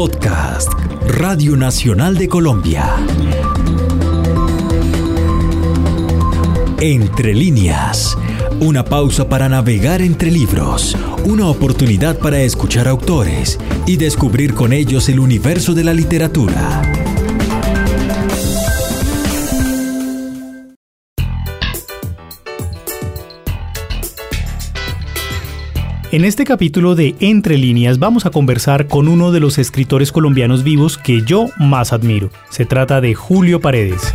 Podcast, Radio Nacional de Colombia. Entre líneas, una pausa para navegar entre libros, una oportunidad para escuchar autores y descubrir con ellos el universo de la literatura. En este capítulo de Entre líneas vamos a conversar con uno de los escritores colombianos vivos que yo más admiro. Se trata de Julio Paredes.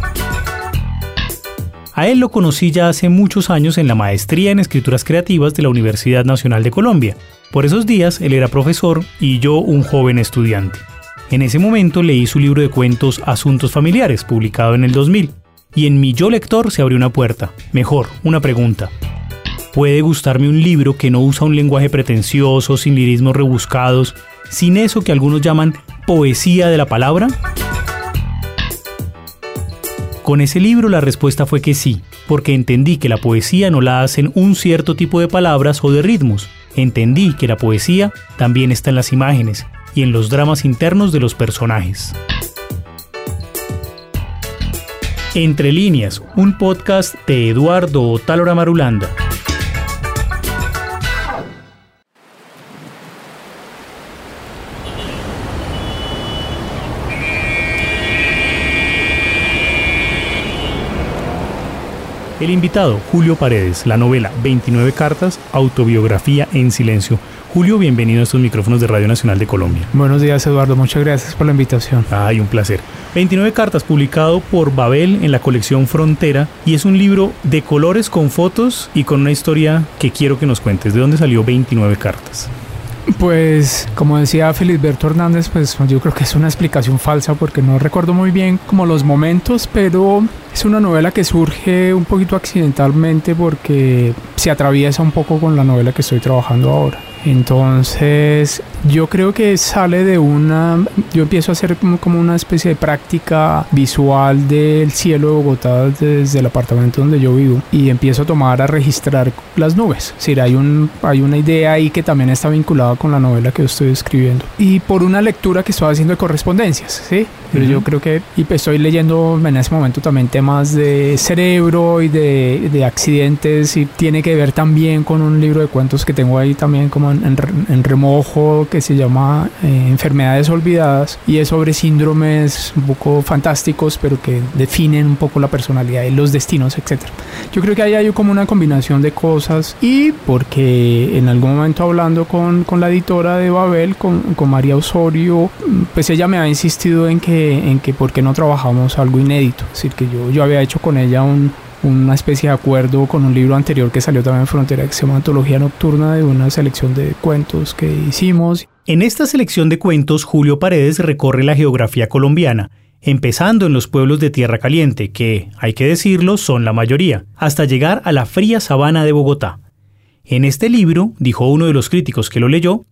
A él lo conocí ya hace muchos años en la maestría en escrituras creativas de la Universidad Nacional de Colombia. Por esos días él era profesor y yo un joven estudiante. En ese momento leí su libro de cuentos Asuntos Familiares, publicado en el 2000, y en mi yo lector se abrió una puerta, mejor, una pregunta. Puede gustarme un libro que no usa un lenguaje pretencioso, sin lirismos rebuscados, sin eso que algunos llaman poesía de la palabra. Con ese libro la respuesta fue que sí, porque entendí que la poesía no la hacen un cierto tipo de palabras o de ritmos. Entendí que la poesía también está en las imágenes y en los dramas internos de los personajes. Entre líneas, un podcast de Eduardo Talora Marulanda. El invitado, Julio Paredes, la novela 29 cartas, autobiografía en silencio. Julio, bienvenido a estos micrófonos de Radio Nacional de Colombia. Buenos días, Eduardo. Muchas gracias por la invitación. Ay, un placer. 29 cartas, publicado por Babel en la colección Frontera, y es un libro de colores con fotos y con una historia que quiero que nos cuentes. ¿De dónde salió 29 cartas? Pues, como decía Felisberto Hernández, pues yo creo que es una explicación falsa porque no recuerdo muy bien como los momentos, pero es una novela que surge un poquito accidentalmente porque se atraviesa un poco con la novela que estoy trabajando ahora. Entonces, yo creo que sale de una. Yo empiezo a hacer como, una especie de práctica visual del cielo de Bogotá desde el apartamento donde yo vivo y empiezo a tomar a registrar las nubes. Es decir, hay, un, hay una idea ahí que también está vinculada con la novela que estoy escribiendo. Y por una lectura que estoy haciendo de correspondencias, ¿sí? Pero yo creo que. Y estoy leyendo en ese momento también temas de cerebro y de, de accidentes y tiene que ver también con un libro de cuentos que tengo ahí también como en, remojo que se llama eh, Enfermedades Olvidadas y es sobre síndromes un poco fantásticos pero que definen un poco la personalidad y los destinos, etc. Yo creo que ahí hay como una combinación de cosas y porque en algún momento hablando con, con la editora de Babel, con, con, María Osorio, pues ella me ha insistido en que, en que por qué no trabajamos algo inédito, es decir, que yo, yo había hecho con ella un, una especie de acuerdo con un libro anterior que salió también en Frontera que se llama Antología Nocturna de una selección de cuentos que hicimos. En esta selección de cuentos, Julio Paredes recorre la geografía colombiana, empezando en los pueblos de Tierra Caliente, que, hay que decirlo, son la mayoría, hasta llegar a la fría sabana de Bogotá. En este libro, dijo uno de los críticos que lo leyó,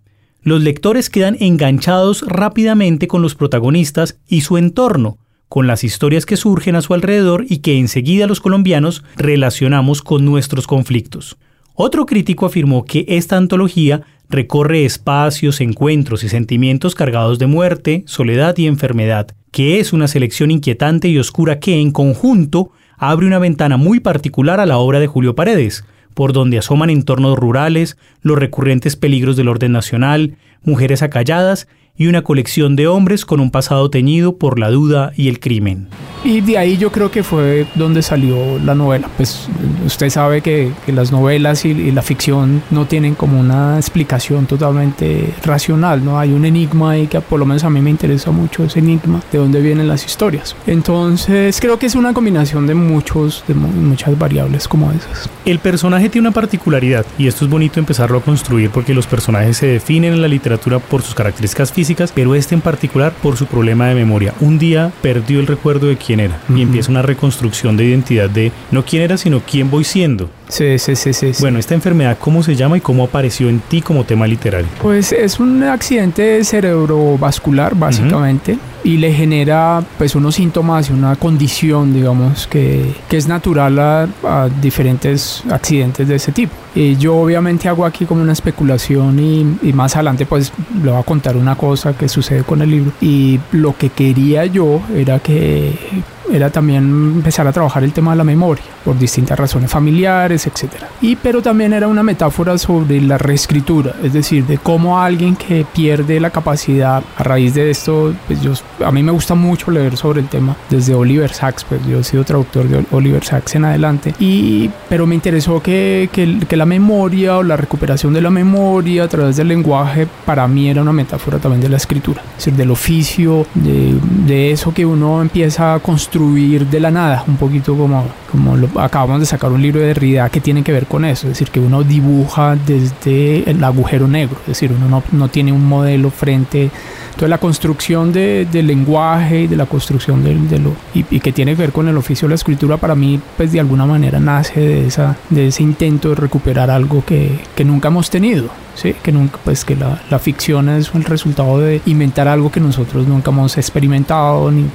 los lectores quedan enganchados rápidamente con los protagonistas y su entorno, con las historias que surgen a su alrededor y que enseguida los colombianos relacionamos con nuestros conflictos. Otro crítico afirmó que esta antología recorre espacios, encuentros y sentimientos cargados de muerte, soledad y enfermedad, que es una selección inquietante y oscura que, en conjunto, abre una ventana muy particular a la obra de Julio Paredes, por donde asoman entornos rurales, los recurrentes peligros del orden nacional, mujeres acalladas y una colección de hombres con un pasado teñido por la duda y el crimen. Y de ahí yo creo que fue donde salió la novela. Pues usted sabe que, las novelas y, la ficción no tienen como una explicación totalmente racional, ¿no? Hay un enigma y que por lo menos a mí me interesa mucho ese enigma, de dónde vienen las historias. Entonces creo que es una combinación de muchos, de muchas variables como esas. El personaje tiene una particularidad y esto es bonito empezarlo a construir porque los personajes se definen en la literatura por sus características físicas pero este en particular por su problema de memoria. Un día perdió el recuerdo de quién era y empieza una reconstrucción de identidad de no quién era, sino quién voy siendo. Sí, sí, sí, sí. Bueno, esta enfermedad, ¿cómo se llama y cómo apareció en ti como tema literario? Pues es un accidente cerebrovascular, básicamente, y le genera pues unos síntomas y una condición, digamos, que, que es natural a, a, diferentes accidentes de ese tipo. Y yo obviamente hago aquí como una especulación y, y más adelante pues le voy a contar una cosa que sucede con el libro. Y lo que quería yo era que era también empezar a trabajar el tema de la memoria por distintas razones familiares, etcétera. Y pero también era una metáfora sobre la reescritura, es decir, de cómo alguien que pierde la capacidad a raíz de esto, pues yo a mí me gusta mucho leer sobre el tema desde Oliver Sacks, pues yo he sido traductor de Oliver Sacks en adelante y pero me interesó que, que, que la memoria o la recuperación de la memoria a través del lenguaje para mí era una metáfora también de la escritura, es decir, del oficio, de, de eso que uno empieza a construir de la nada, un poquito como, como lo, acabamos de sacar un libro de Derrida que tiene que ver con eso, es decir, que uno dibuja desde el agujero negro, es decir, uno no, no tiene un modelo frente, entonces la construcción de, del lenguaje y de la construcción de, de lo, y, que tiene que ver con el oficio de la escritura, para mí, pues de alguna manera nace de, esa, de ese intento de recuperar algo que, que nunca hemos tenido, ¿sí? que nunca, pues que la, la, ficción es el resultado de inventar algo que nosotros nunca hemos experimentado, ni,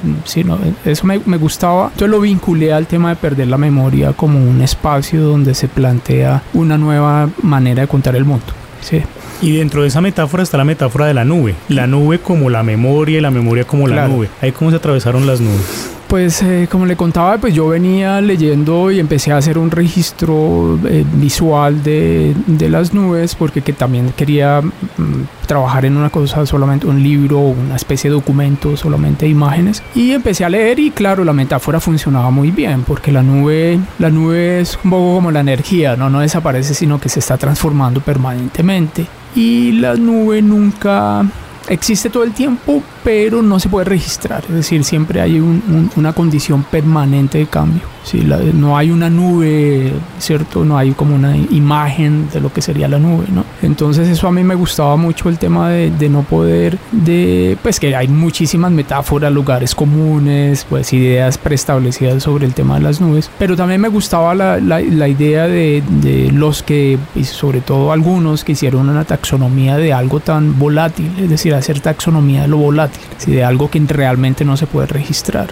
eso me, me, gustaba, entonces lo vinculé al tema de perder la memoria como un espacio donde se plantea una nueva manera de contar el mundo. Sí. Y dentro de esa metáfora está la metáfora de la nube. La nube como la memoria y la memoria como la Claro. nube. Ahí cómo se atravesaron las nubes. Pues eh, como le contaba, pues yo venía leyendo y empecé a hacer un registro eh, visual de, de, las nubes porque que también quería mm, trabajar en una cosa solamente, un libro, una especie de documento, solamente imágenes. Y empecé a leer y claro, la metáfora funcionaba muy bien porque la nube, la nube es un poco como la energía, no, no desaparece sino que se está transformando permanentemente. Y la nube nunca existe todo el tiempo, pero no se puede registrar. Es decir, siempre hay un, un, una condición permanente de cambio. Sí, la, no hay una nube, ¿cierto? No hay como una imagen de lo que sería la nube, ¿no? Entonces eso a mí me gustaba mucho el tema de, de no poder, de, pues que hay muchísimas metáforas, lugares comunes, pues ideas preestablecidas sobre el tema de las nubes, pero también me gustaba la, la, la idea de, de, los que, y sobre todo algunos, que hicieron una taxonomía de algo tan volátil, es decir, hacer taxonomía de lo volátil, ¿sí? de algo que realmente no se puede registrar.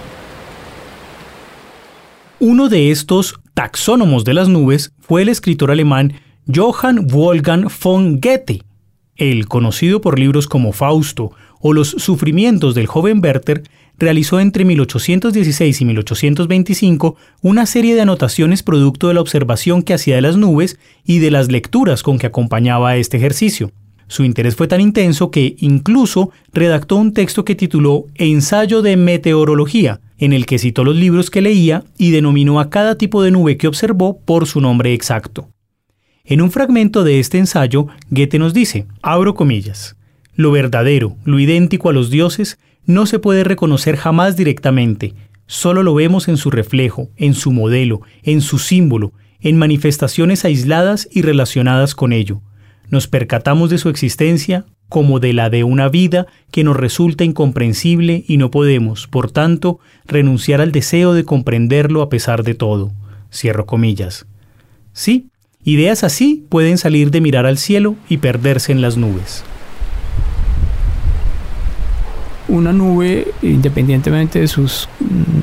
Uno de estos taxónomos de las nubes fue el escritor alemán Johann Wolfgang von Goethe, el conocido por libros como Fausto o Los sufrimientos del joven Werther, realizó entre 1816 y 1825 una serie de anotaciones producto de la observación que hacía de las nubes y de las lecturas con que acompañaba este ejercicio. Su interés fue tan intenso que incluso redactó un texto que tituló Ensayo de Meteorología, en el que citó los libros que leía y denominó a cada tipo de nube que observó por su nombre exacto. En un fragmento de este ensayo, Goethe nos dice, abro comillas, lo verdadero, lo idéntico a los dioses, no se puede reconocer jamás directamente, solo lo vemos en su reflejo, en su modelo, en su símbolo, en manifestaciones aisladas y relacionadas con ello. Nos percatamos de su existencia como de la de una vida que nos resulta incomprensible y no podemos, por tanto, renunciar al deseo de comprenderlo a pesar de todo. Cierro comillas. Sí, ideas así pueden salir de mirar al cielo y perderse en las nubes. Una nube, independientemente de sus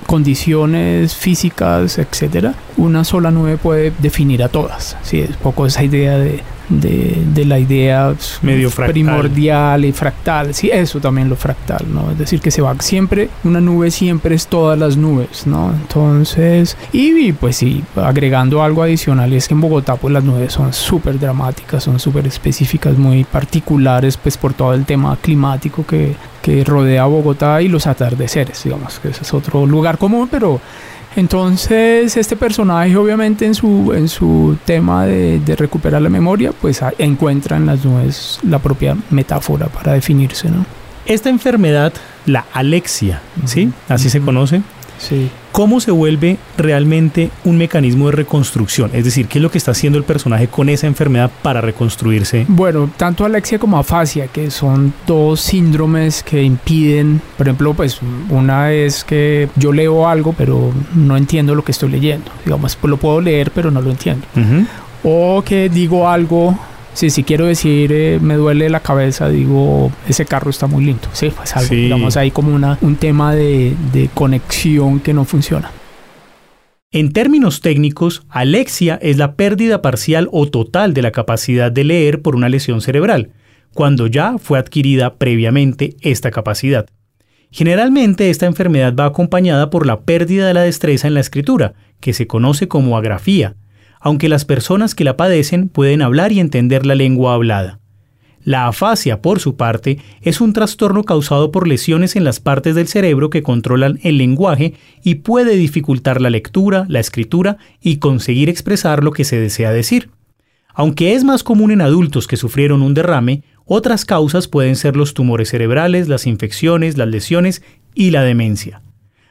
condiciones físicas, etcétera, una sola nube puede definir a todas. Sí, es poco esa idea de, de, de, la idea Medio primordial y fractal. Sí, eso también lo fractal, ¿no? Es decir, que se va siempre, una nube siempre es todas las nubes, ¿no? Entonces, y, y pues sí, agregando algo adicional, y es que en Bogotá pues las nubes son súper dramáticas, son súper específicas, muy particulares, pues por todo el tema climático que, que rodea a Bogotá y los atardeceres, digamos, que ese es otro lugar común, pero entonces, este personaje, obviamente, en su, en su tema de, de recuperar la memoria, pues encuentra en las nubes la propia metáfora para definirse, ¿no? Esta enfermedad, la alexia, ¿sí? Así uh -huh. se conoce. Sí. ¿Cómo se vuelve realmente un mecanismo de reconstrucción? Es decir, ¿qué es lo que está haciendo el personaje con esa enfermedad para reconstruirse? Bueno, tanto alexia como afasia, que son dos síndromes que impiden, por ejemplo, pues una es que yo leo algo, pero no entiendo lo que estoy leyendo. Digamos, pues lo puedo leer, pero no lo entiendo. Uh -huh. O que digo algo Sí, si quiero decir eh, me duele la cabeza, digo ese carro está muy lindo. Sí, pues algo, digamos ahí como una, un tema de, de conexión que no funciona. En términos técnicos, alexia es la pérdida parcial o total de la capacidad de leer por una lesión cerebral, cuando ya fue adquirida previamente esta capacidad. Generalmente esta enfermedad va acompañada por la pérdida de la destreza en la escritura, que se conoce como agrafía, aunque las personas que la padecen pueden hablar y entender la lengua hablada. La afasia, por su parte, es un trastorno causado por lesiones en las partes del cerebro que controlan el lenguaje y puede dificultar la lectura, la escritura y conseguir expresar lo que se desea decir. Aunque es más común en adultos que sufrieron un derrame, otras causas pueden ser los tumores cerebrales, las infecciones, las lesiones y la demencia.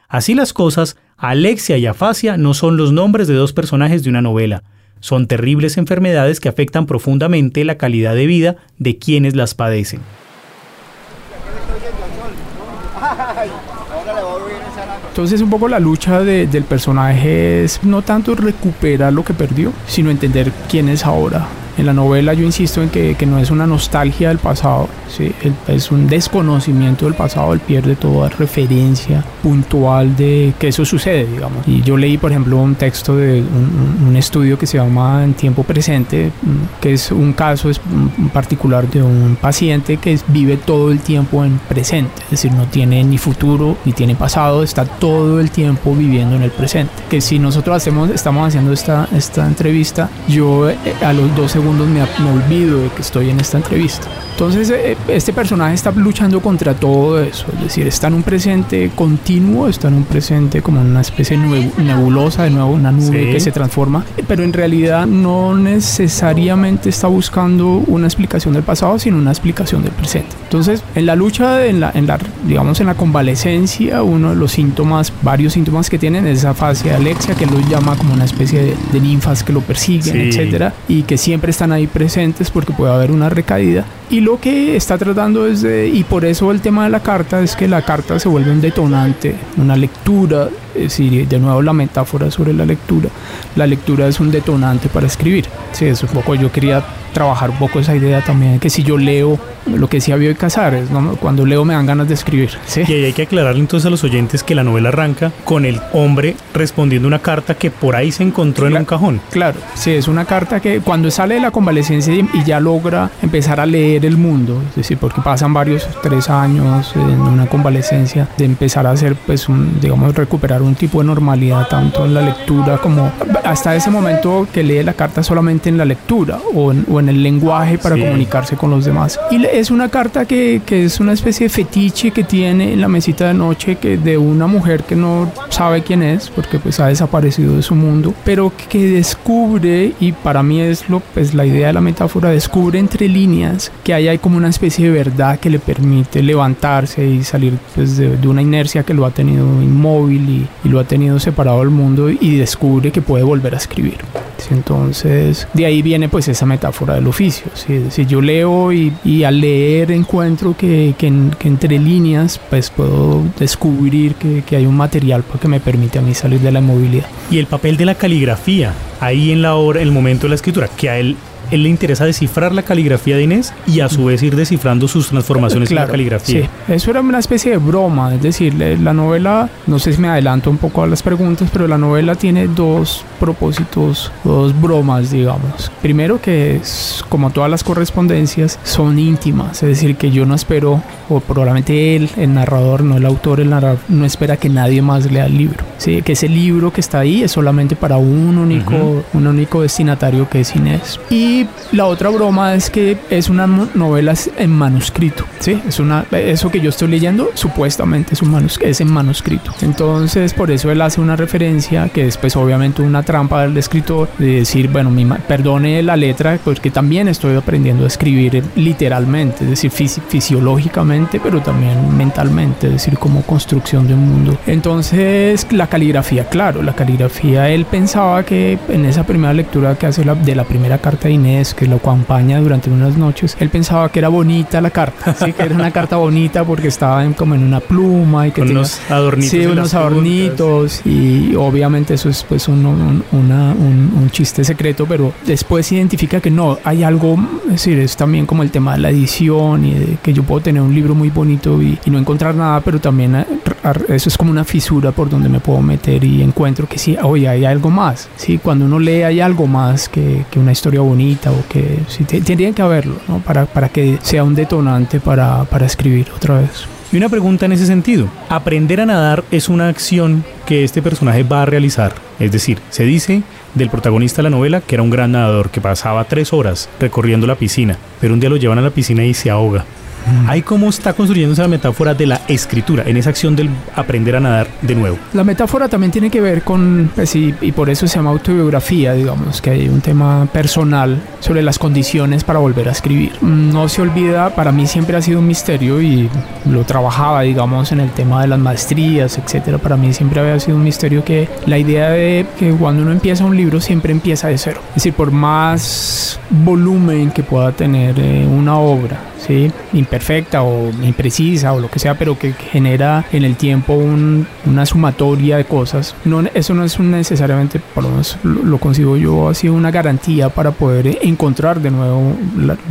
Así las cosas, Alexia y Afasia no son los nombres de dos personajes de una novela, son terribles enfermedades que afectan profundamente la calidad de vida de quienes las padecen. Entonces un poco la lucha del personaje es no tanto recuperar lo que perdió, sino entender quién es ahora, en la novela yo insisto en que, que no es una nostalgia del pasado, ¿sí? es un desconocimiento del pasado, él pierde toda referencia puntual de que eso sucede, digamos. Y yo leí, por ejemplo, un texto de un, un estudio que se llama En tiempo presente, que es un caso un particular de un paciente que vive todo el tiempo en presente, es decir, no tiene ni futuro ni tiene pasado, está todo el tiempo viviendo en el presente. Que si nosotros hacemos, estamos haciendo esta, esta entrevista, yo eh, a los 12 segundos me, olvido de que estoy en esta entrevista. Entonces, eh, este personaje está luchando contra todo eso, es decir, está en un presente continuo, está en un presente como una especie nebulosa, de nuevo una nube que se transforma, pero en realidad no necesariamente está buscando una explicación del pasado, sino una explicación del presente. Entonces, en la lucha, en la, en la digamos, en la convalecencia, uno de los síntomas, varios síntomas que tienen es esa fase de Alexia, que lo llama como una especie de, ninfas que lo persiguen, etcétera, y que siempre están ahí presentes porque puede haber una recaída. Y lo que está tratando es de, y por eso el tema de la carta es que la carta se vuelve un detonante, una lectura, es decir, de nuevo la metáfora sobre la lectura. La lectura es un detonante para escribir. Sí, es un poco, yo quería trabajar un poco esa idea también, que si yo leo lo que decía Bioy Casares, ¿no? cuando leo me dan ganas de escribir. ¿sí? Y ahí hay que aclararle entonces a los oyentes que la novela arranca con el hombre respondiendo una carta que por ahí se encontró en un cajón. Claro, sí, es una carta que cuando sale de la convalecencia y ya logra empezar a leer el mundo, es decir, porque pasan varios, tres años en una convalecencia, de empezar a hacer, pues, un, digamos, recuperar un tipo de normalidad tanto en la lectura como hasta ese momento que lee la carta solamente en la lectura o en, o en el lenguaje para comunicarse con los demás. Y es una carta que, que, es una especie de fetiche que tiene en la mesita de noche que de una mujer que no sabe quién es porque pues ha desaparecido de su mundo, pero que descubre y para mí es lo pues la idea de la metáfora descubre entre líneas que ahí hay como una especie de verdad que le permite levantarse y salir pues de, de una inercia que lo ha tenido inmóvil y, lo ha tenido separado del mundo y descubre que puede volver a escribir. Entonces de ahí viene pues esa metáfora del oficio. Si yo leo y, y, al leer encuentro que, que, entre líneas pues puedo descubrir que, que, hay un material que me permite a mí salir de la inmovilidad. Y el papel de la caligrafía ahí en la hora, el momento de la escritura, que a él él le interesa descifrar la caligrafía de Inés y a su vez ir descifrando sus transformaciones en la caligrafía. Sí, eso era una especie de broma, es decir, la novela, no sé si me adelanto un poco a las preguntas, pero la novela tiene dos propósitos, dos bromas, digamos. Primero que es, como todas las correspondencias, son íntimas, es decir, que yo no espero, o probablemente él, el narrador, no el autor, el narrador, no espera que nadie más lea el libro. ¿sí? Que ese libro que está ahí es solamente para un único, un único destinatario que es Inés. Y la otra broma es que es una novela en manuscrito, ¿sí? Es una, eso que yo estoy leyendo supuestamente es, un es en manuscrito. Entonces, por eso él hace una referencia que es pues obviamente una trampa del escritor de decir, bueno, mi perdone la letra porque también estoy aprendiendo a escribir literalmente, es decir, fisiológicamente, pero también mentalmente, es decir, como construcción de un mundo. Entonces, la caligrafía, claro, la caligrafía, él pensaba que en esa primera lectura que hace la, de la primera carta de Que lo acompaña durante unas noches, él pensaba que era bonita la carta, ¿sí? que era una carta bonita porque estaba como en una pluma y que Con tenía unos adornitos. sí, en unos las puntas. adornitos y obviamente eso es pues un, un- una- un- un chiste secreto, pero después se identifica que no, hay algo, es decir, es también como el tema de la edición y de que yo puedo tener un libro muy bonito y, y no encontrar nada, pero también eso es como una fisura por donde me puedo meter y encuentro que sí, oye, hay algo más, sí, cuando uno lee hay algo más que, que una historia bonita o que tendrían que haberlo. Para, para que sea un detonante para, para escribir otra vez. Y una pregunta en ese sentido. Aprender a nadar es una acción que este personaje va a realizar. Es decir, se dice del protagonista de la novela que era un gran nadador que pasaba tres horas recorriendo la piscina, pero un día lo llevan a la piscina y se ahoga. Ahí cómo está construyendo esa metáfora de la escritura, en esa acción del aprender a nadar de nuevo. La metáfora también tiene que ver con, pues, y, y por eso se llama autobiografía, digamos, que hay un tema personal sobre las condiciones para volver a escribir. No se olvida, para mí siempre ha sido un misterio y lo trabajaba, digamos, en el tema de las maestrías, etcétera. Para mí siempre había sido un misterio que la idea de que cuando uno empieza un libro siempre empieza de cero. Es decir, por más volumen que pueda tener eh, una obra, imperfecta o imprecisa o lo que sea, pero que genera en el tiempo un- una sumatoria de cosas. No, eso no es necesariamente, por lo menos lo, consigo yo, sido una garantía para poder encontrar de nuevo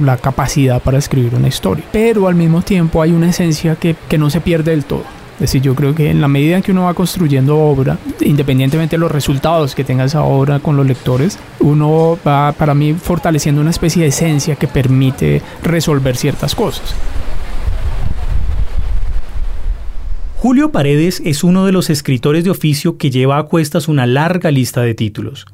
la, capacidad para escribir una historia. Pero al mismo tiempo hay una esencia que no se pierde del todo. Decir, yo creo que en la medida en que uno va construyendo obra, independientemente de los resultados que tenga esa obra con los lectores, uno va, para mí, fortaleciendo una especie de esencia que permite resolver ciertas cosas. Julio Paredes es uno de los escritores de oficio que lleva a cuestas una larga lista de títulos.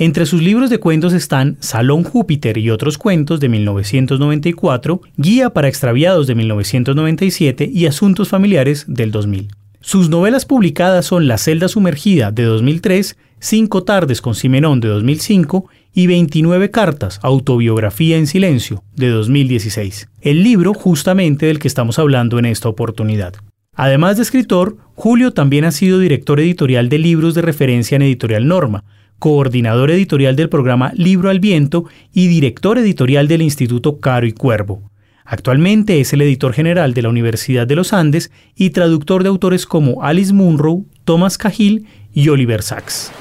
Entre sus libros de cuentos están Salón Júpiter y otros cuentos de 1994, Guía para extraviados de 1997 y Asuntos familiares del 2000. Sus novelas publicadas son La celda sumergida de 2003, Cinco tardes con Simenón de 2005 y 29 cartas, autobiografía en silencio de 2016. El libro justamente del que estamos hablando en esta oportunidad. Además de escritor, Julio también ha sido director editorial de libros de referencia en Editorial Norma, coordinador editorial del programa Libro al Viento y director editorial del Instituto Caro y Cuervo. Actualmente es el editor general de la Universidad de los Andes y traductor de autores como Alice Munro, Thomas Cahill y Oliver Sacks.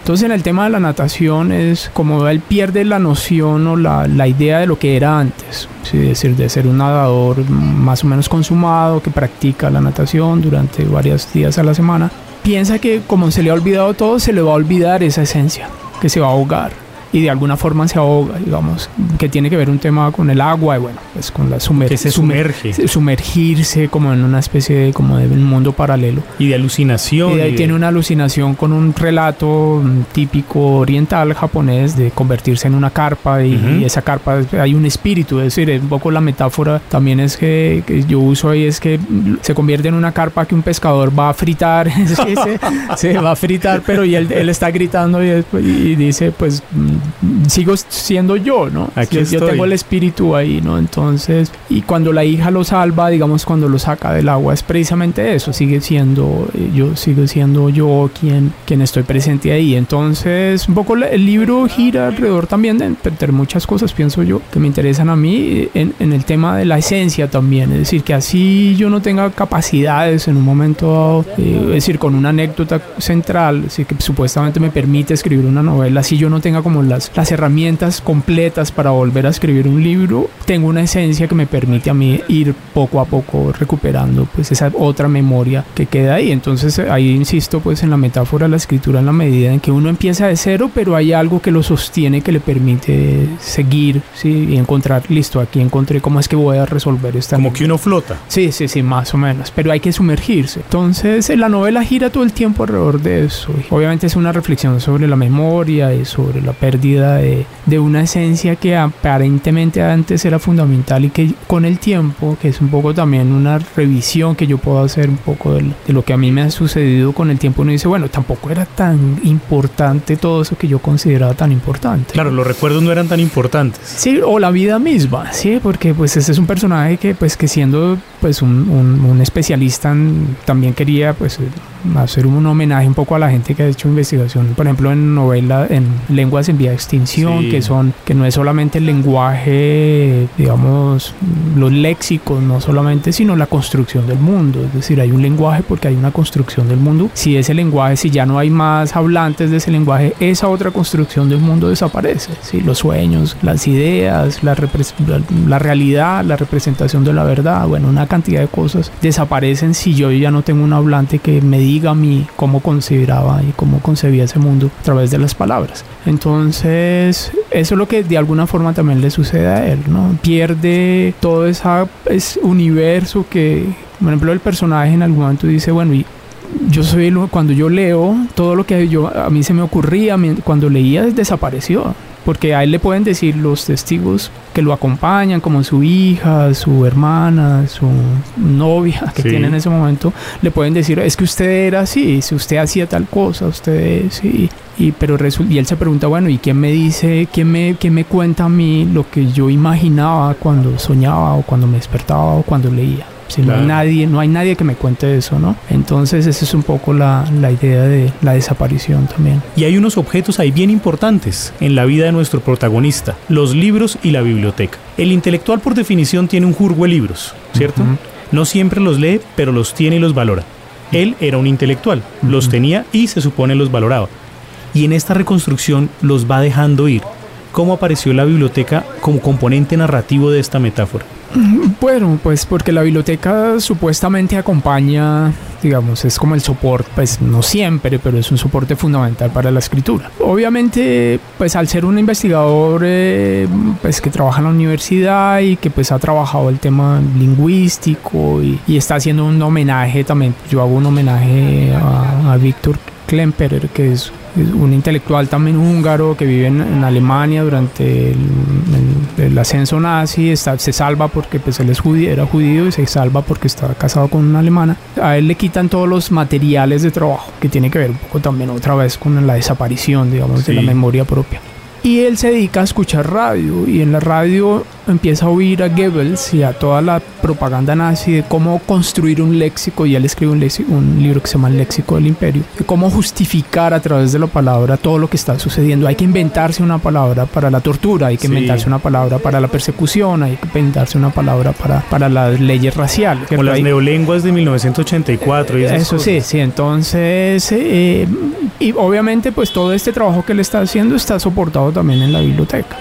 Entonces en el tema de la natación es como él pierde la noción o la, la idea de lo que era antes, es decir, de ser un nadador más o menos consumado que practica la natación durante varios días a la semana. Piensa que como se le ha olvidado todo, se le va a olvidar esa esencia, que se va a ahogar y de alguna forma se ahoga, digamos, que tiene que ver un tema con el agua y bueno, pues con la sumer Que se sumer- sumerge. sumergirse como en una especie de como de un mundo paralelo. Y de alucinación. Y de ahí y de- tiene una alucinación con un relato mm, típico oriental japonés de convertirse en una carpa y, Ujú. y esa carpa hay un espíritu, es decir, un poco la metáfora también es que, que yo uso ahí es que se convierte en una carpa que un pescador va a fritar, se, se va a fritar, pero y él, él está gritando y, y dice pues sigo siendo yo, ¿no? Aquí yo, yo estoy. tengo el espíritu ahí, ¿no? Entonces, y cuando la hija lo salva, digamos, cuando lo saca del agua, es precisamente eso, sigue siendo, eh, yo sigo siendo yo quien, quien estoy presente ahí. Entonces, un poco el libro gira alrededor también de entre muchas cosas, pienso yo, que me interesan a mí, en, en el tema de la esencia también, es decir, que así yo no tenga capacidades en un momento dado, eh, es decir, con una anécdota central, así que supuestamente me permite escribir una novela, si yo no tenga como las, las herramientas completas para volver a escribir un libro, tengo una esencia que me permite a mí ir poco a poco recuperando pues esa otra memoria que queda ahí. Entonces ahí insisto pues en la metáfora de la escritura en la medida en que uno empieza de cero, pero hay algo que lo sostiene que le permite seguir, sí, y encontrar, listo, aquí encontré cómo es que voy a resolver esta Como que uno flota. Sí, sí, sí, más o menos. Pero hay que sumergirse. Entonces, la novela gira todo el tiempo alrededor de eso. Y obviamente es una reflexión sobre la memoria y sobre la pérdida de, de una esencia que aparentemente antes era fundamental y que con el tiempo, que es un poco también una revisión que yo puedo hacer un poco del- de, lo que a mí me ha sucedido con el tiempo, uno dice, bueno, tampoco era tan importante todo eso que yo consideraba tan importante. Claro, los recuerdos no eran tan importantes. Sí, o la vida misma, sí, porque pues ese es un personaje que pues que siendo pues un, un, especialista también quería pues hacer un homenaje un poco a la gente que ha hecho investigación, por ejemplo en novela, en lenguas en vía de extinción, que son, que no es solamente el lenguaje, digamos, los léxicos, no solamente, sino la construcción del mundo, es decir, hay un lenguaje porque hay una construcción del mundo, si ese lenguaje, si ya no hay más hablantes de ese lenguaje, esa otra construcción del mundo desaparece, ¿sí? los sueños, las ideas, la, la realidad, la representación de la verdad, bueno, una cantidad de cosas desaparecen si yo ya no tengo un hablante que me diga a mí cómo consideraba y cómo concebía ese mundo a través de las palabras. Entonces, eso es lo que de alguna forma también le sucede a él, ¿no? Pierde todo esa, ese universo que, por ejemplo, el personaje en algún momento dice, bueno, y yo soy cuando yo leo todo lo que yo a mí se me ocurría cuando leía desapareció porque a él le pueden decir los testigos que lo acompañan, como su hija, su hermana, su novia que tiene en ese momento, le pueden decir, es que usted era así, si usted hacía tal cosa, usted sí. Y, pero y él se pregunta, bueno, ¿y quién me dice, quién me, quién me cuenta a mí lo que yo imaginaba cuando soñaba o cuando me despertaba o cuando leía? Si no hay nadie, no hay nadie que me cuente eso, ¿no? Entonces esa es un poco la, la, idea de la desaparición también. Y hay unos objetos ahí bien importantes en la vida de nuestro protagonista, los libros y la biblioteca. El intelectual por definición tiene un jurgo de libros, ¿cierto? No siempre los lee, pero los tiene y los valora. Él era un intelectual, los tenía y se supone los valoraba. Y en esta reconstrucción los va dejando ir. ¿Cómo apareció la biblioteca como componente narrativo de esta metáfora? Bueno, pues porque la biblioteca supuestamente acompaña, digamos, es como el soporte, pues no siempre, pero es un soporte fundamental para la escritura. Obviamente, pues al ser un investigador eh, pues que trabaja en la universidad y que pues ha trabajado el tema lingüístico y, está haciendo un homenaje también, yo hago un homenaje a, a Víctor Klemperer, que es un intelectual también húngaro que vive en, Alemania durante el, ascenso nazi, está, se salva porque pues, él es judío, era judío y se salva porque está casado con una alemana. A él le quitan todos los materiales de trabajo, que tiene que ver un poco también otra vez con la desaparición, digamos, de la memoria propia. Y él se dedica a escuchar radio y en la radio empieza a oír a Goebbels y a toda la propaganda nazi de cómo construir un léxico y él escribe un, un libro que se llama El léxico del imperio, de cómo justificar a través de la palabra todo lo que está sucediendo. Hay que inventarse una palabra para la tortura, hay que inventarse una palabra para la persecución, hay que inventarse una palabra para, para las leyes raciales. Como las neolenguas de 1984. Y Eso sí, sí, entonces, eh, y obviamente pues todo este trabajo que él está haciendo está soportado también en la biblioteca.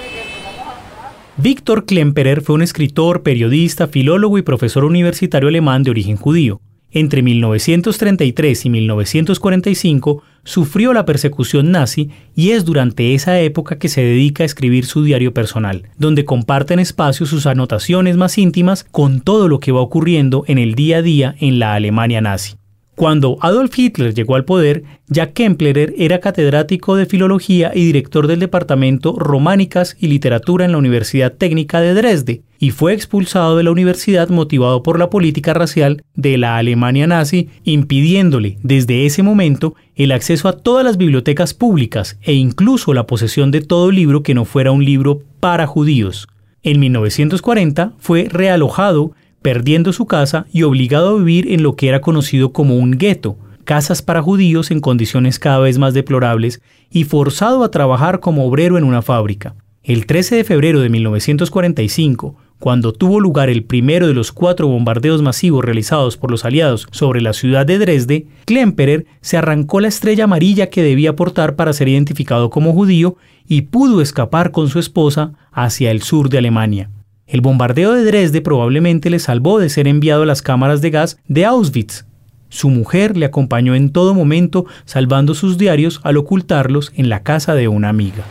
Víctor Klemperer fue un escritor, periodista, filólogo y profesor universitario alemán de origen judío. Entre 1933 y 1945 sufrió la persecución nazi y es durante esa época que se dedica a escribir su diario personal, donde comparten espacio sus anotaciones más íntimas con todo lo que va ocurriendo en el día a día en la Alemania nazi. Cuando Adolf Hitler llegó al poder, Jack Kemplerer era catedrático de filología y director del departamento Románicas y Literatura en la Universidad Técnica de Dresde, y fue expulsado de la universidad motivado por la política racial de la Alemania nazi, impidiéndole desde ese momento el acceso a todas las bibliotecas públicas e incluso la posesión de todo libro que no fuera un libro para judíos. En 1940 fue realojado perdiendo su casa y obligado a vivir en lo que era conocido como un gueto, casas para judíos en condiciones cada vez más deplorables y forzado a trabajar como obrero en una fábrica. El 13 de febrero de 1945, cuando tuvo lugar el primero de los cuatro bombardeos masivos realizados por los aliados sobre la ciudad de Dresde, Klemperer se arrancó la estrella amarilla que debía portar para ser identificado como judío y pudo escapar con su esposa hacia el sur de Alemania. El bombardeo de Dresde probablemente le salvó de ser enviado a las cámaras de gas de Auschwitz. Su mujer le acompañó en todo momento, salvando sus diarios al ocultarlos en la casa de una amiga.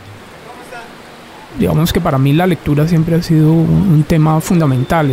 Digamos que para mí la lectura siempre ha sido un, tema fundamental.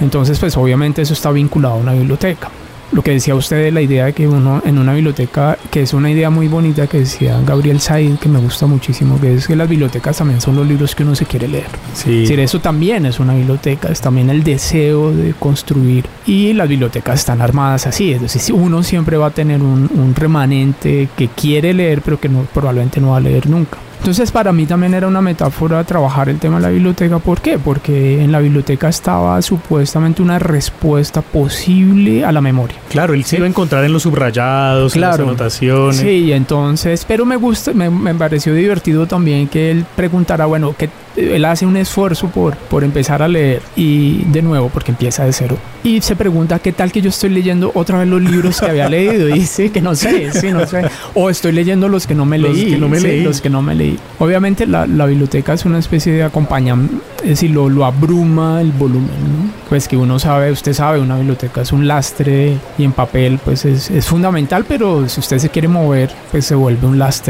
Entonces, pues obviamente eso está vinculado a una biblioteca lo que decía usted de la idea de que uno en una biblioteca, que es una idea muy bonita que decía Gabriel Said, que me gusta muchísimo, que es que las bibliotecas también son los libros que uno se quiere leer. Sí. Es decir, eso también es una biblioteca, es también el deseo de construir. Y las bibliotecas están armadas así, es decir, uno siempre va a tener un, remanente que quiere leer, pero que no, probablemente no va a leer nunca. Entonces para mí también era una metáfora trabajar el tema de la biblioteca. ¿Por qué? Porque en la biblioteca estaba supuestamente una respuesta posible a la memoria. Claro, él se iba a encontrar en los subrayados, en las anotaciones. Sí, entonces, pero me gusta, me, me pareció divertido también que él preguntara, bueno, ¿qué él hace un esfuerzo por, por empezar a leer y de nuevo porque empieza de cero y se pregunta qué tal que yo estoy leyendo otra vez los libros que había leído y dice que no sé, sí, no sé o estoy leyendo los que no me leí, que no me leí. los que no me leí. Obviamente la, la, biblioteca es una especie de acompañamiento, es decir, lo, lo abruma el volumen, ¿no? pues que uno sabe, usted sabe, una biblioteca es un lastre y en papel pues es, es fundamental, pero si usted se quiere mover pues se vuelve un lastre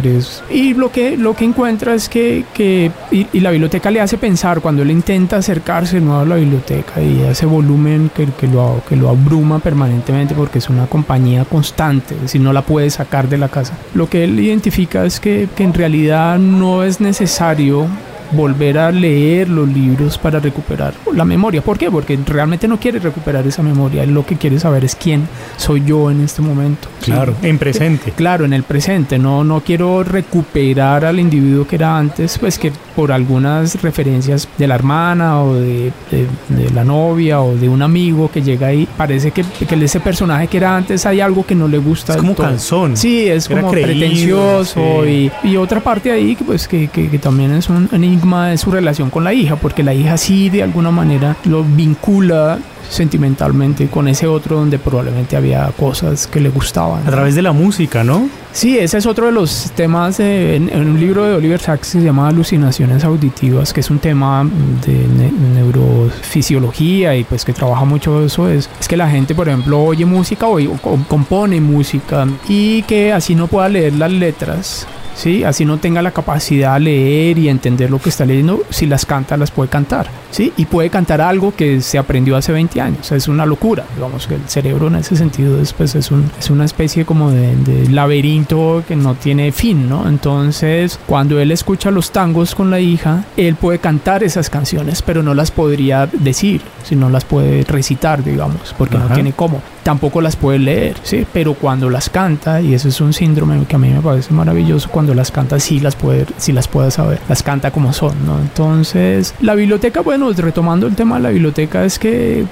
y lo que, lo que encuentra es que, que y, la biblioteca le hace pensar cuando él intenta acercarse nuevo a la biblioteca y ese volumen que, que, lo, que lo abruma permanentemente porque es una compañía constante, es decir, no la puede sacar de la casa. Lo que él identifica es que, que en realidad no es necesario volver a leer los libros para recuperar la memoria. ¿Por qué? Porque realmente no quiere recuperar esa memoria. Él lo que quiere saber es quién soy yo en este momento. Claro, en presente. Claro, en el presente. No, no quiero recuperar al individuo que era antes, pues que por algunas referencias de la hermana o de, de, de la novia o de un amigo que llega ahí, parece que, que ese personaje que era antes hay algo que no le gusta. Es como cansón. Sí, es como creído, pretencioso sí. y, y, otra parte ahí pues que, que, que también es un enigma de su relación con la hija, porque la hija sí de alguna manera lo vincula sentimentalmente con ese otro donde probablemente había cosas que le gustaban. A través de la música, ¿no? Sí, ese es otro de los temas de, en, en, un libro de Oliver Sacks que se llama Alucinaciones Auditivas, que es un tema de ne neurofisiología y pues que trabaja mucho eso, es, es que la gente, por ejemplo, oye música o, o compone música y que así no pueda leer las letras ¿sí? Así no tenga la capacidad de leer y entender lo que está leyendo, si las canta, las puede cantar, ¿sí? Y puede cantar algo que se aprendió hace 20 años, es una locura, digamos que el cerebro en ese sentido es, pues, es, un, es una especie como de, de, laberinto que no tiene fin, ¿no? Entonces, cuando él escucha los tangos con la hija, él puede cantar esas canciones, pero no las podría decir, si no las puede recitar, digamos, porque Ajá. no tiene cómo tampoco las puede leer, ¿sí? Pero cuando las canta, y eso es un síndrome que a mí me parece maravilloso, cuando las canta sí las puede, sí las puede saber, las canta como son, ¿no? Entonces, la biblioteca, bueno, retomando el tema de la biblioteca, es que,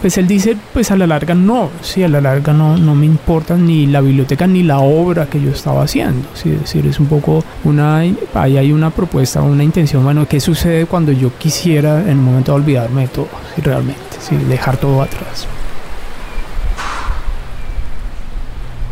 pues él dice, pues a la larga no, sí, a la larga no, no me importa ni la biblioteca ni la obra que yo estaba haciendo, ¿sí? Es decir, es un poco una, ahí hay una propuesta, una intención, bueno, ¿qué sucede cuando yo quisiera en un momento olvidarme de todo, ¿sí? realmente, ¿sí? dejar todo atrás?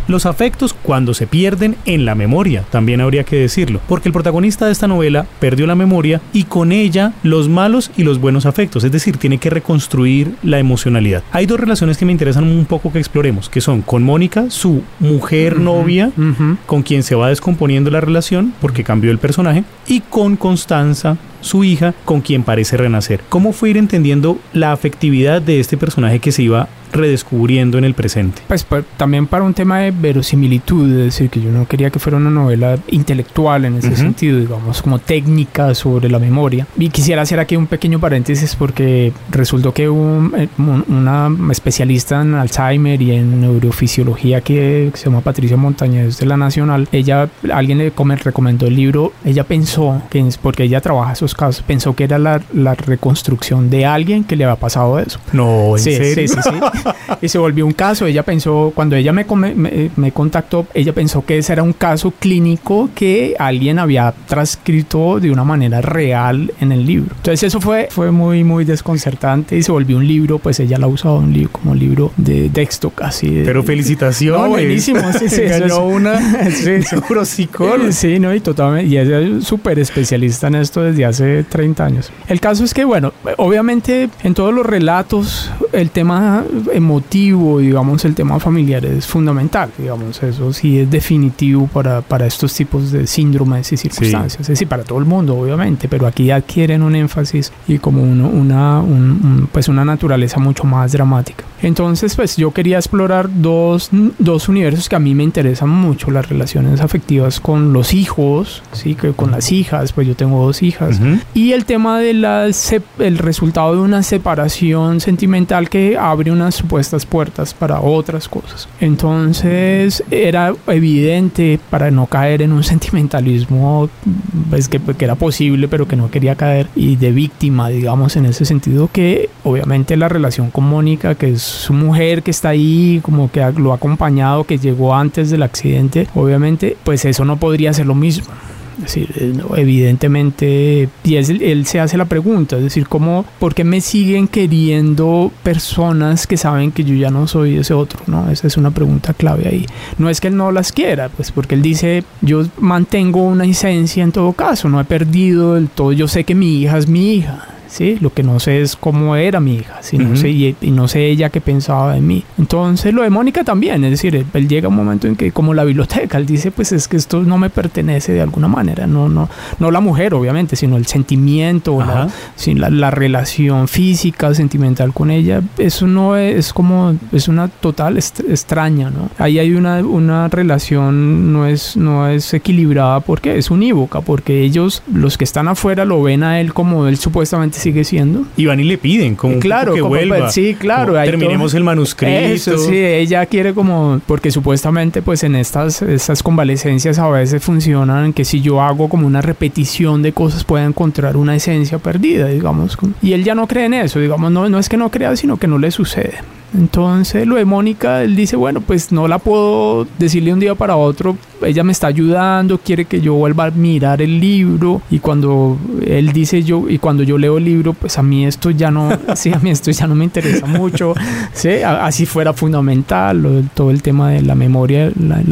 Los afectos cuando se pierden en la memoria, también habría que decirlo, porque el protagonista de esta novela perdió la memoria y con ella los malos y los buenos afectos, es decir, tiene que reconstruir la emocionalidad. Hay dos relaciones que me interesan un poco que exploremos, que son con Mónica, su mujer uh -huh, novia, uh -huh. con quien se va descomponiendo la relación porque cambió el personaje, y con Constanza, su hija, con quien parece renacer. ¿Cómo fue ir entendiendo la afectividad de este personaje que se iba redescubriendo en el presente? Pues, pues también para un tema de verosimilitud, es decir, que yo no quería que fuera una novela intelectual en ese uh -huh. sentido, digamos, como técnica sobre la memoria. Y quisiera hacer aquí un pequeño paréntesis porque resultó que un, un, una especialista en Alzheimer y en neurofisiología que se llama Patricia Montañez de la Nacional, ella, alguien le recomendó el libro, ella pensó que, porque ella trabaja esos casos, pensó que era la, la reconstrucción de alguien que le había pasado eso. No, ¿en sí, serio? Sí, sí, sí. y se volvió un caso. Ella pensó, cuando ella me, me, me, contactó, ella pensó que ese era un caso clínico que alguien había transcrito de una manera real en el libro. Entonces eso fue, fue muy, muy desconcertante y se volvió un libro, pues ella la ha usado un libro, como libro de texto casi. De, Pero felicitaciones. No, buenísimo. Sí, sí, eso es, una sí, neuropsicóloga. Sí, no, y totalmente. Y ella es súper especialista en esto desde hace 30 años. El caso es que, bueno, obviamente en todos los relatos el tema emotivo, digamos, el tema familiar es fundamental, digamos, eso sí es definitivo para, para estos tipos de síndromes y circunstancias, sí. es decir, para todo el mundo, obviamente, pero aquí adquieren un énfasis y como uno, una, un, un, pues una naturaleza mucho más dramática. Entonces, pues yo quería explorar dos, dos universos que a mí me interesan mucho, las relaciones afectivas con los hijos, sí, que con las hijas, pues yo tengo dos hijas, uh -huh. y el tema de la el resultado de una separación sentimental que abre una supuestas puertas para otras cosas. Entonces era evidente para no caer en un sentimentalismo pues, que, que era posible pero que no quería caer y de víctima digamos en ese sentido que obviamente la relación con Mónica que es su mujer que está ahí como que lo ha acompañado que llegó antes del accidente obviamente pues eso no podría ser lo mismo es decir, eh, evidentemente, y él se hace la pregunta, es decir, ¿cómo, ¿por qué me siguen queriendo personas que saben que yo ya no soy ese otro? ¿no? Esa es una pregunta clave ahí. No es que él no las quiera, pues porque él dice, yo mantengo una esencia en todo caso, no he perdido del todo, yo sé que mi hija es mi hija ¿sí? Lo que no sé es cómo era mi hija, ¿sí? no sé, y, no sé ella qué pensaba de mí. Entonces lo de Mónica también, es decir, él, llega un momento en que como la biblioteca, él dice, pues es que esto no me pertenece de alguna manera, no, no, no la mujer obviamente, sino el sentimiento, la, la, la, relación física, sentimental con ella, eso no es, como, es una total extraña, ¿no? Ahí hay una, una relación, no es, no es equilibrada porque es unívoca, porque ellos, los que están afuera, lo ven a él como él supuestamente sigue siendo. Y van y le piden como claro, que vuelva. Sí, claro. terminemos el manuscrito. Eso, sí, ella quiere como, porque supuestamente pues en estas, estas convalecencias a veces funcionan que si yo hago como una repetición de cosas puedo encontrar una esencia perdida, digamos. Y él ya no cree en eso, digamos, no, no es que no crea, sino que no le sucede. Entonces lo de Mónica, él dice, bueno, pues no la puedo decirle un día para otro, ella me está ayudando, quiere que yo vuelva a mirar el libro y cuando él dice yo y cuando yo leo el libro, pues a mí esto ya no, sí, a mí esto ya no me interesa mucho, ¿sí? así fuera fundamental, todo el tema de la memoria, la,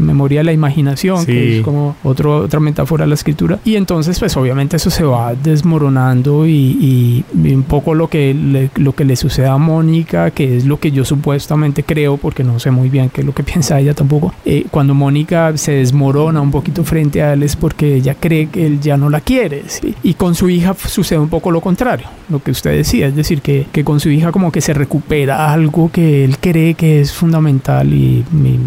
memoria de la imaginación, que es como otro, otra metáfora de la escritura. Y entonces, pues obviamente eso se va desmoronando y, un poco lo que, le, lo que le sucede a Mónica, que es lo que yo supuestamente creo, porque no sé muy bien qué es lo que piensa ella tampoco, eh, cuando Mónica se desmorona un poquito frente a él es porque ella cree que él ya no la quiere. Y con su hija sucede un poco lo contrario, lo que usted decía, es decir, que, que con su hija como que se recupera algo que él cree que es fundamental y,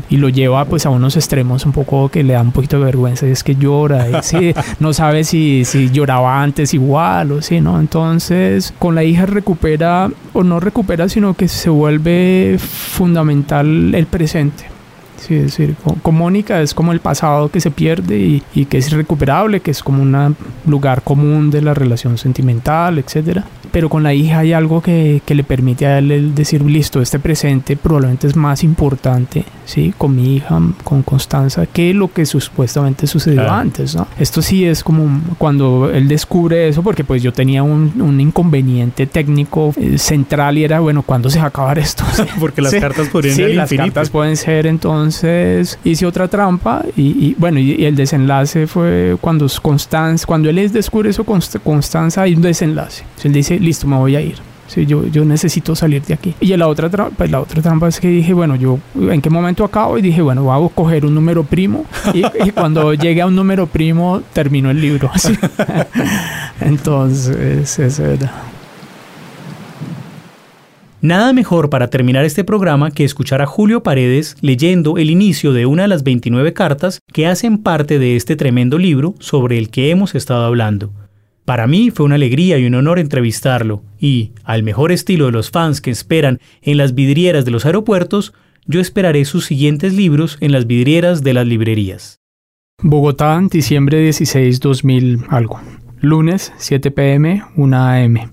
y, lo lleva pues a unos extremos un poco que le da un poquito de vergüenza y es que llora y sí, no sabe si, si lloraba antes igual o sí, ¿no? Entonces con la hija recupera o no recupera, sino que se vuelve fundamental el presente Sí, es decir, con, Mónica es como el pasado que se pierde y, y, que es irrecuperable, que es como un lugar común de la relación sentimental, etcétera pero con la hija hay algo que, que, le permite a él decir, listo, este presente probablemente es más importante, ¿sí? Con mi hija, con Constanza, que lo que supuestamente sucedió antes, ¿no? Esto sí es como cuando él descubre eso, porque pues yo tenía un, un inconveniente técnico eh, central y era, bueno, ¿cuándo se va a acabar esto? porque las cartas podrían ser las cartas pueden ser, entonces hice otra trampa y, bueno, y, el desenlace fue cuando Constanza, cuando él descubre eso, Constanza hay un desenlace. Él dice, listo, me voy a ir. Sí, yo, yo necesito salir de aquí. Y la otra, pues la otra trampa es que dije, bueno, yo en qué momento acabo y dije, bueno, voy a coger un número primo y, cuando llegue a un número primo termino el libro. Entonces, eso era. Nada mejor para terminar este programa que escuchar a Julio Paredes leyendo el inicio de una de las 29 cartas que hacen parte de este tremendo libro sobre el que hemos estado hablando. Para mí fue una alegría y un honor entrevistarlo, y, al mejor estilo de los fans que esperan en las vidrieras de los aeropuertos, yo esperaré sus siguientes libros en las vidrieras de las librerías. Bogotá, diciembre 16, 2000 algo. Lunes, 7 pm, 1 am.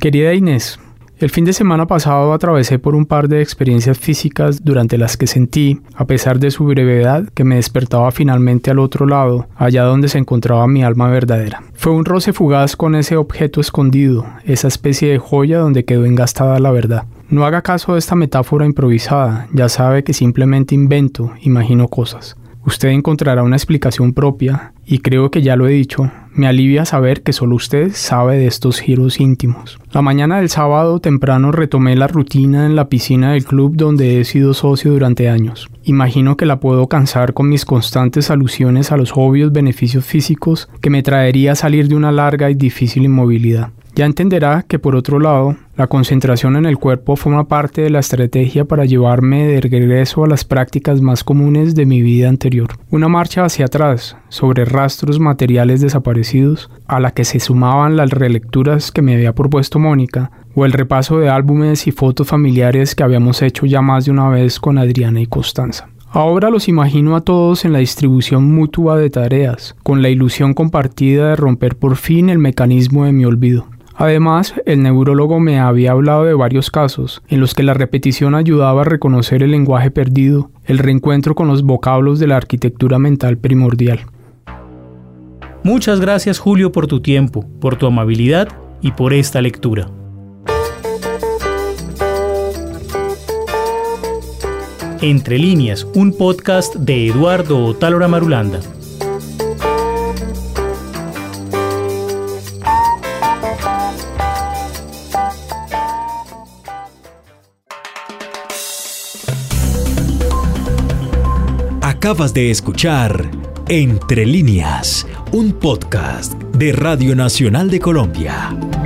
Querida Inés, el fin de semana pasado atravesé por un par de experiencias físicas durante las que sentí, a pesar de su brevedad, que me despertaba finalmente al otro lado, allá donde se encontraba mi alma verdadera. Fue un roce fugaz con ese objeto escondido, esa especie de joya donde quedó engastada la verdad. No haga caso de esta metáfora improvisada, ya sabe que simplemente invento, imagino cosas. Usted encontrará una explicación propia, y creo que ya lo he dicho, me alivia saber que solo usted sabe de estos giros íntimos. La mañana del sábado temprano retomé la rutina en la piscina del club donde he sido socio durante años. Imagino que la puedo cansar con mis constantes alusiones a los obvios beneficios físicos que me traería salir de una larga y difícil inmovilidad. Ya entenderá que por otro lado, la concentración en el cuerpo forma parte de la estrategia para llevarme de regreso a las prácticas más comunes de mi vida anterior. Una marcha hacia atrás, sobre rastros materiales desaparecidos, a la que se sumaban las relecturas que me había propuesto Mónica, o el repaso de álbumes y fotos familiares que habíamos hecho ya más de una vez con Adriana y Constanza. Ahora los imagino a todos en la distribución mutua de tareas, con la ilusión compartida de romper por fin el mecanismo de mi olvido. Además, el neurólogo me había hablado de varios casos en los que la repetición ayudaba a reconocer el lenguaje perdido, el reencuentro con los vocablos de la arquitectura mental primordial. Muchas gracias Julio por tu tiempo, por tu amabilidad y por esta lectura. Entre líneas, un podcast de Eduardo Otálora Marulanda. Acabas de escuchar Entre líneas, un podcast de Radio Nacional de Colombia.